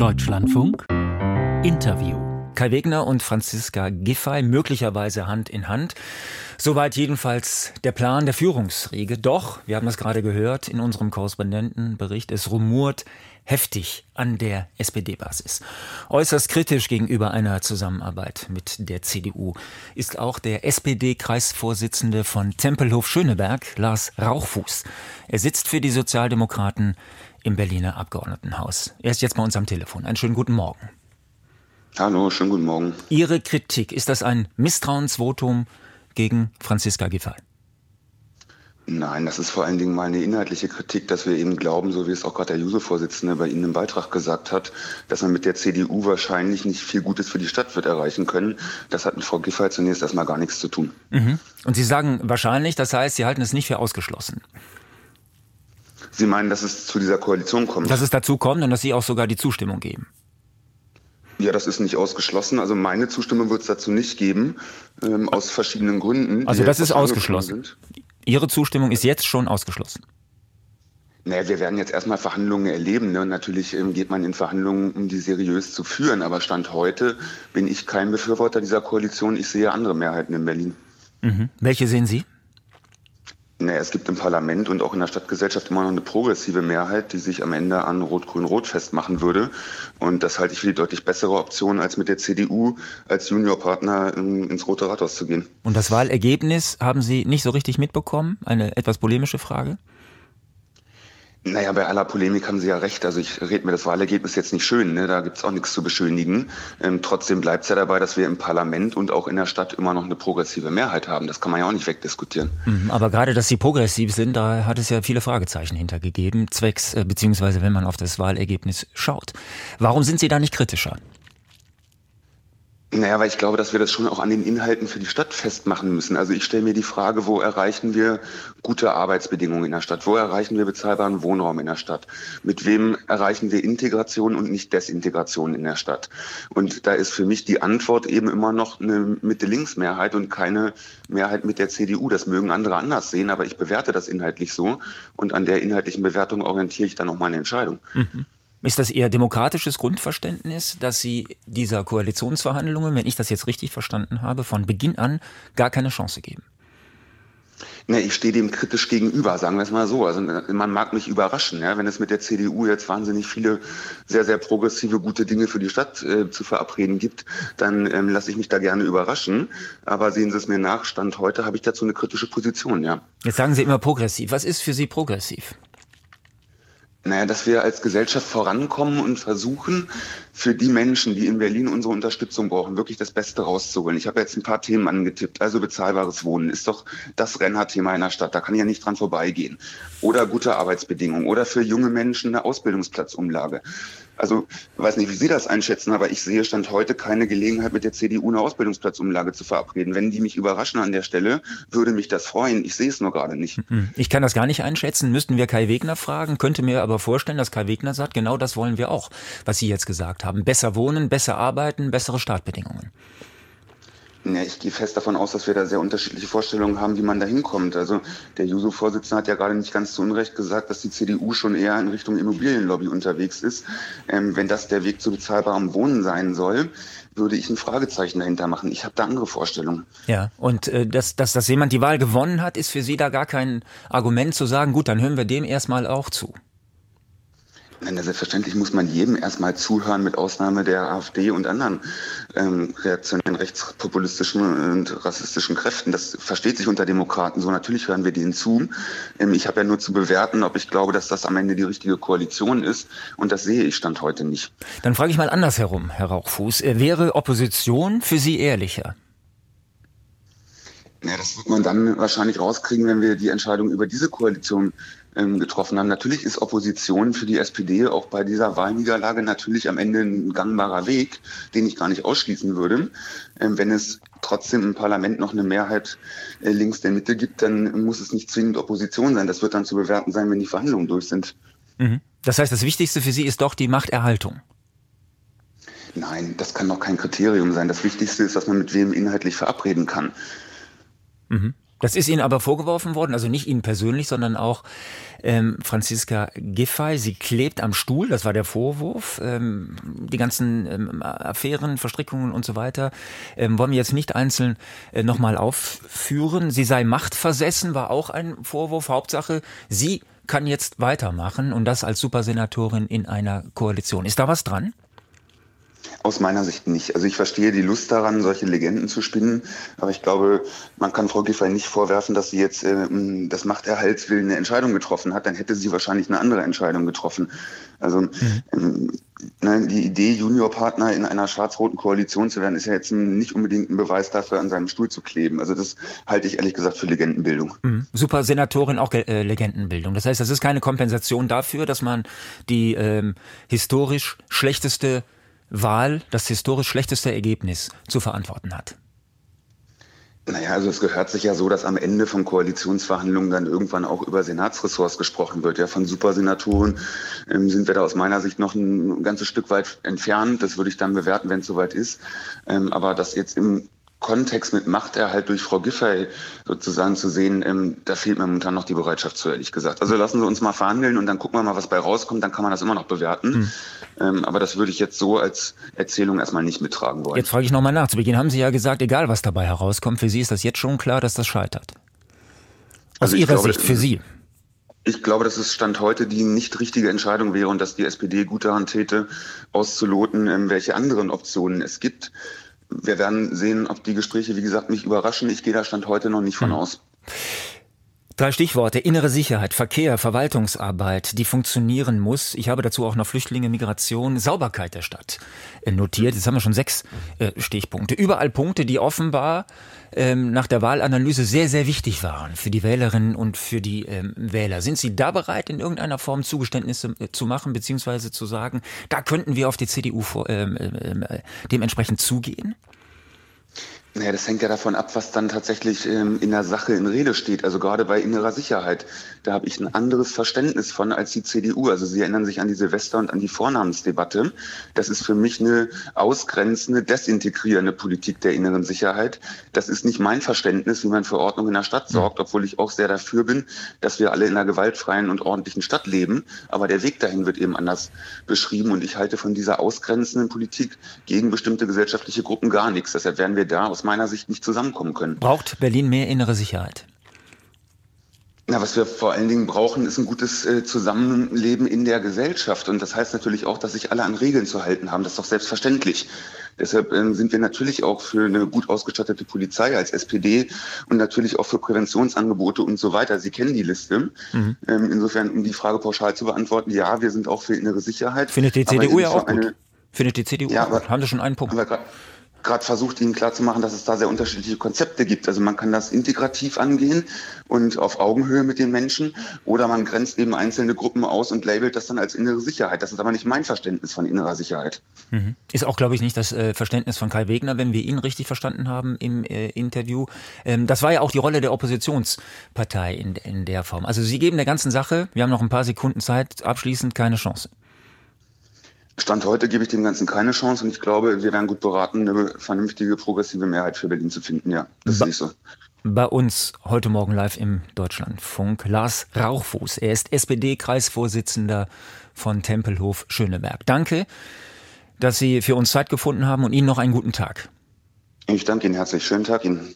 Deutschlandfunk Interview. Kai Wegner und Franziska Giffey möglicherweise Hand in Hand. Soweit jedenfalls der Plan der Führungsriege. Doch, wir haben das gerade gehört in unserem Korrespondentenbericht, es rumort heftig an der SPD-Basis. Äußerst kritisch gegenüber einer Zusammenarbeit mit der CDU ist auch der SPD-Kreisvorsitzende von Tempelhof-Schöneberg, Lars Rauchfuß. Er sitzt für die Sozialdemokraten im Berliner Abgeordnetenhaus. Er ist jetzt bei uns am Telefon. Einen schönen guten Morgen. Hallo, schönen guten Morgen. Ihre Kritik, ist das ein Misstrauensvotum gegen Franziska Giffey? Nein, das ist vor allen Dingen meine inhaltliche Kritik, dass wir eben glauben, so wie es auch gerade der Juso-Vorsitzende bei Ihnen im Beitrag gesagt hat, dass man mit der CDU wahrscheinlich nicht viel Gutes für die Stadt wird erreichen können. Das hat mit Frau Giffey zunächst erstmal gar nichts zu tun. Mhm. Und Sie sagen wahrscheinlich, das heißt, Sie halten es nicht für ausgeschlossen. Sie meinen, dass es zu dieser Koalition kommt? Dass es dazu kommt und dass Sie auch sogar die Zustimmung geben. Ja, das ist nicht ausgeschlossen. Also meine Zustimmung wird es dazu nicht geben, ähm, aus verschiedenen Gründen. Also das ist ausgeschlossen. Ihre Zustimmung ist jetzt schon ausgeschlossen. Naja, wir werden jetzt erstmal Verhandlungen erleben. Ne? Natürlich ähm, geht man in Verhandlungen, um die seriös zu führen. Aber Stand heute bin ich kein Befürworter dieser Koalition. Ich sehe andere Mehrheiten in Berlin. Mhm. Welche sehen Sie? Naja, es gibt im Parlament und auch in der Stadtgesellschaft immer noch eine progressive Mehrheit, die sich am Ende an Rot-Grün-Rot festmachen würde. Und das halte ich für die deutlich bessere Option, als mit der CDU als Juniorpartner ins Rote Rathaus zu gehen. Und das Wahlergebnis haben Sie nicht so richtig mitbekommen? Eine etwas polemische Frage? Naja, bei aller Polemik haben Sie ja recht. Also ich rede mir das Wahlergebnis jetzt nicht schön, ne? da gibt's auch nichts zu beschönigen. Ähm, trotzdem bleibt es ja dabei, dass wir im Parlament und auch in der Stadt immer noch eine progressive Mehrheit haben. Das kann man ja auch nicht wegdiskutieren. Mhm, aber gerade, dass Sie progressiv sind, da hat es ja viele Fragezeichen hintergegeben, zwecks, äh, beziehungsweise wenn man auf das Wahlergebnis schaut. Warum sind Sie da nicht kritischer? Naja, weil ich glaube, dass wir das schon auch an den Inhalten für die Stadt festmachen müssen. Also ich stelle mir die Frage, wo erreichen wir gute Arbeitsbedingungen in der Stadt? Wo erreichen wir bezahlbaren Wohnraum in der Stadt? Mit wem erreichen wir Integration und nicht Desintegration in der Stadt? Und da ist für mich die Antwort eben immer noch eine Mitte-Links-Mehrheit und keine Mehrheit mit der CDU. Das mögen andere anders sehen, aber ich bewerte das inhaltlich so. Und an der inhaltlichen Bewertung orientiere ich dann auch meine Entscheidung. Mhm. Ist das Ihr demokratisches Grundverständnis, dass Sie dieser Koalitionsverhandlungen, wenn ich das jetzt richtig verstanden habe, von Beginn an gar keine Chance geben? Ne, ich stehe dem kritisch gegenüber, sagen wir es mal so. Also man mag mich überraschen, ja, wenn es mit der CDU jetzt wahnsinnig viele sehr, sehr progressive, gute Dinge für die Stadt äh, zu verabreden gibt, dann ähm, lasse ich mich da gerne überraschen. Aber sehen Sie es mir nach, Stand heute habe ich dazu eine kritische Position, ja. Jetzt sagen Sie immer progressiv. Was ist für Sie progressiv? Naja, dass wir als Gesellschaft vorankommen und versuchen, für die Menschen, die in Berlin unsere Unterstützung brauchen, wirklich das Beste rauszuholen. Ich habe jetzt ein paar Themen angetippt. Also bezahlbares Wohnen ist doch das Rennerthema in der Stadt. Da kann ich ja nicht dran vorbeigehen. Oder gute Arbeitsbedingungen. Oder für junge Menschen eine Ausbildungsplatzumlage. Also, weiß nicht, wie Sie das einschätzen, aber ich sehe Stand heute keine Gelegenheit, mit der CDU eine Ausbildungsplatzumlage zu verabreden. Wenn die mich überraschen an der Stelle, würde mich das freuen. Ich sehe es nur gerade nicht. Hm, ich kann das gar nicht einschätzen. Müssten wir Kai Wegner fragen, könnte mir aber vorstellen, dass Kai Wegner sagt, genau das wollen wir auch, was Sie jetzt gesagt haben. Besser wohnen, besser arbeiten, bessere Startbedingungen. Ja, ich gehe fest davon aus, dass wir da sehr unterschiedliche Vorstellungen haben, wie man da hinkommt. Also der Juso-Vorsitzende hat ja gerade nicht ganz zu Unrecht gesagt, dass die CDU schon eher in Richtung Immobilienlobby unterwegs ist. Ähm, wenn das der Weg zu bezahlbarem Wohnen sein soll, würde ich ein Fragezeichen dahinter machen. Ich habe da andere Vorstellungen. Ja, und äh, dass, dass, dass jemand die Wahl gewonnen hat, ist für Sie da gar kein Argument zu sagen, gut, dann hören wir dem erstmal auch zu. Nein, selbstverständlich muss man jedem erstmal zuhören, mit Ausnahme der AfD und anderen ähm, reaktionären rechtspopulistischen und rassistischen Kräften. Das versteht sich unter Demokraten so. Natürlich hören wir denen zu. Ähm, ich habe ja nur zu bewerten, ob ich glaube, dass das am Ende die richtige Koalition ist. Und das sehe ich Stand heute nicht. Dann frage ich mal andersherum, Herr Rauchfuß. Äh, wäre Opposition für Sie ehrlicher? Ja, das wird man dann wahrscheinlich rauskriegen, wenn wir die Entscheidung über diese Koalition ähm, getroffen haben. Natürlich ist Opposition für die SPD auch bei dieser Wahlniederlage natürlich am Ende ein gangbarer Weg, den ich gar nicht ausschließen würde. Ähm, wenn es trotzdem im Parlament noch eine Mehrheit äh, links der Mitte gibt, dann muss es nicht zwingend Opposition sein. Das wird dann zu bewerten sein, wenn die Verhandlungen durch sind. Mhm. Das heißt, das Wichtigste für Sie ist doch die Machterhaltung. Nein, das kann doch kein Kriterium sein. Das Wichtigste ist, dass man mit wem inhaltlich verabreden kann. Mhm. Das ist Ihnen aber vorgeworfen worden, also nicht Ihnen persönlich, sondern auch ähm, Franziska Giffey. Sie klebt am Stuhl, das war der Vorwurf. Ähm, die ganzen ähm, Affären, Verstrickungen und so weiter ähm, wollen wir jetzt nicht einzeln äh, nochmal aufführen. Sie sei machtversessen, war auch ein Vorwurf. Hauptsache, sie kann jetzt weitermachen und das als Supersenatorin in einer Koalition. Ist da was dran? Aus meiner Sicht nicht. Also ich verstehe die Lust daran, solche Legenden zu spinnen, aber ich glaube, man kann Frau Giffey nicht vorwerfen, dass sie jetzt äh, das Machterhaltswillen eine Entscheidung getroffen hat. Dann hätte sie wahrscheinlich eine andere Entscheidung getroffen. Also mhm. ähm, ne, die Idee, Juniorpartner in einer schwarz-roten Koalition zu werden, ist ja jetzt nicht unbedingt ein Beweis dafür, an seinem Stuhl zu kleben. Also das halte ich ehrlich gesagt für Legendenbildung. Mhm. Super Senatorin, auch äh, Legendenbildung. Das heißt, das ist keine Kompensation dafür, dass man die ähm, historisch schlechteste Wahl das historisch schlechteste Ergebnis zu verantworten hat? Naja, also es gehört sich ja so, dass am Ende von Koalitionsverhandlungen dann irgendwann auch über Senatsressorts gesprochen wird. Ja, von Supersenatoren ähm, sind wir da aus meiner Sicht noch ein ganzes Stück weit entfernt. Das würde ich dann bewerten, wenn es soweit ist. Ähm, aber das jetzt im Kontext mit Machterhalt durch Frau Giffey sozusagen zu sehen, ähm, da fehlt mir momentan noch die Bereitschaft zu, ehrlich gesagt. Also lassen Sie uns mal verhandeln und dann gucken wir mal, was bei rauskommt, dann kann man das immer noch bewerten. Mhm. Ähm, aber das würde ich jetzt so als Erzählung erstmal nicht mittragen wollen. Jetzt frage ich nochmal nach. Zu Beginn haben Sie ja gesagt, egal was dabei herauskommt, für Sie ist das jetzt schon klar, dass das scheitert. Aus also Ihrer glaube, Sicht, für Sie. Ich glaube, dass es Stand heute die nicht richtige Entscheidung wäre und dass die SPD gut daran täte, auszuloten, ähm, welche anderen Optionen es gibt wir werden sehen, ob die Gespräche, wie gesagt, mich überraschen. Ich gehe da Stand heute noch nicht von hm. aus. Drei Stichworte. Innere Sicherheit, Verkehr, Verwaltungsarbeit, die funktionieren muss. Ich habe dazu auch noch Flüchtlinge, Migration, Sauberkeit der Stadt äh, notiert. Jetzt haben wir schon sechs äh, Stichpunkte. Überall Punkte, die offenbar ähm, nach der Wahlanalyse sehr, sehr wichtig waren für die Wählerinnen und für die ähm, Wähler. Sind Sie da bereit, in irgendeiner Form Zugeständnisse äh, zu machen, beziehungsweise zu sagen, da könnten wir auf die CDU ähm, ähm äh, dementsprechend zugehen? Naja, das hängt ja davon ab, was dann tatsächlich ähm, in der Sache in Rede steht. Also gerade bei innerer Sicherheit, da habe ich ein anderes Verständnis von als die CDU. Also Sie erinnern sich an die Silvester- und an die Vornamensdebatte. Das ist für mich eine ausgrenzende, desintegrierende Politik der inneren Sicherheit. Das ist nicht mein Verständnis, wie man für Ordnung in der Stadt sorgt, obwohl ich auch sehr dafür bin, dass wir alle in einer gewaltfreien und ordentlichen Stadt leben. Aber der Weg dahin wird eben anders beschrieben. Und ich halte von dieser ausgrenzenden Politik gegen bestimmte gesellschaftliche Gruppen gar nichts. Deshalb werden wir da aus aus meiner Sicht nicht zusammenkommen können. Braucht Berlin mehr innere Sicherheit? Na, was wir vor allen Dingen brauchen, ist ein gutes äh, Zusammenleben in der Gesellschaft. Und das heißt natürlich auch, dass sich alle an Regeln zu halten haben. Das ist doch selbstverständlich. Deshalb äh, sind wir natürlich auch für eine gut ausgestattete Polizei als SPD und natürlich auch für Präventionsangebote und so weiter. Sie kennen die Liste. Mhm. Ähm, insofern, um die Frage pauschal zu beantworten, ja, wir sind auch für innere Sicherheit. Findet die CDU ja auch gut. Findet die CDU ja, aber, Haben Sie schon einen Punkt? Gerade versucht, ihnen klarzumachen, dass es da sehr unterschiedliche Konzepte gibt. Also man kann das integrativ angehen und auf Augenhöhe mit den Menschen oder man grenzt eben einzelne Gruppen aus und labelt das dann als innere Sicherheit. Das ist aber nicht mein Verständnis von innerer Sicherheit. Mhm. Ist auch, glaube ich, nicht das äh, Verständnis von Kai Wegner, wenn wir ihn richtig verstanden haben im äh, Interview. Ähm, das war ja auch die Rolle der Oppositionspartei in, in der Form. Also Sie geben der ganzen Sache, wir haben noch ein paar Sekunden Zeit, abschließend keine Chance. Stand heute gebe ich dem Ganzen keine Chance und ich glaube, wir wären gut beraten, eine vernünftige, progressive Mehrheit für Berlin zu finden. Ja, das ba ist nicht so. Bei uns heute Morgen live im Deutschlandfunk Lars Rauchfuß. Er ist SPD-Kreisvorsitzender von Tempelhof Schöneberg. Danke, dass Sie für uns Zeit gefunden haben und Ihnen noch einen guten Tag. Ich danke Ihnen herzlich. Schönen Tag Ihnen.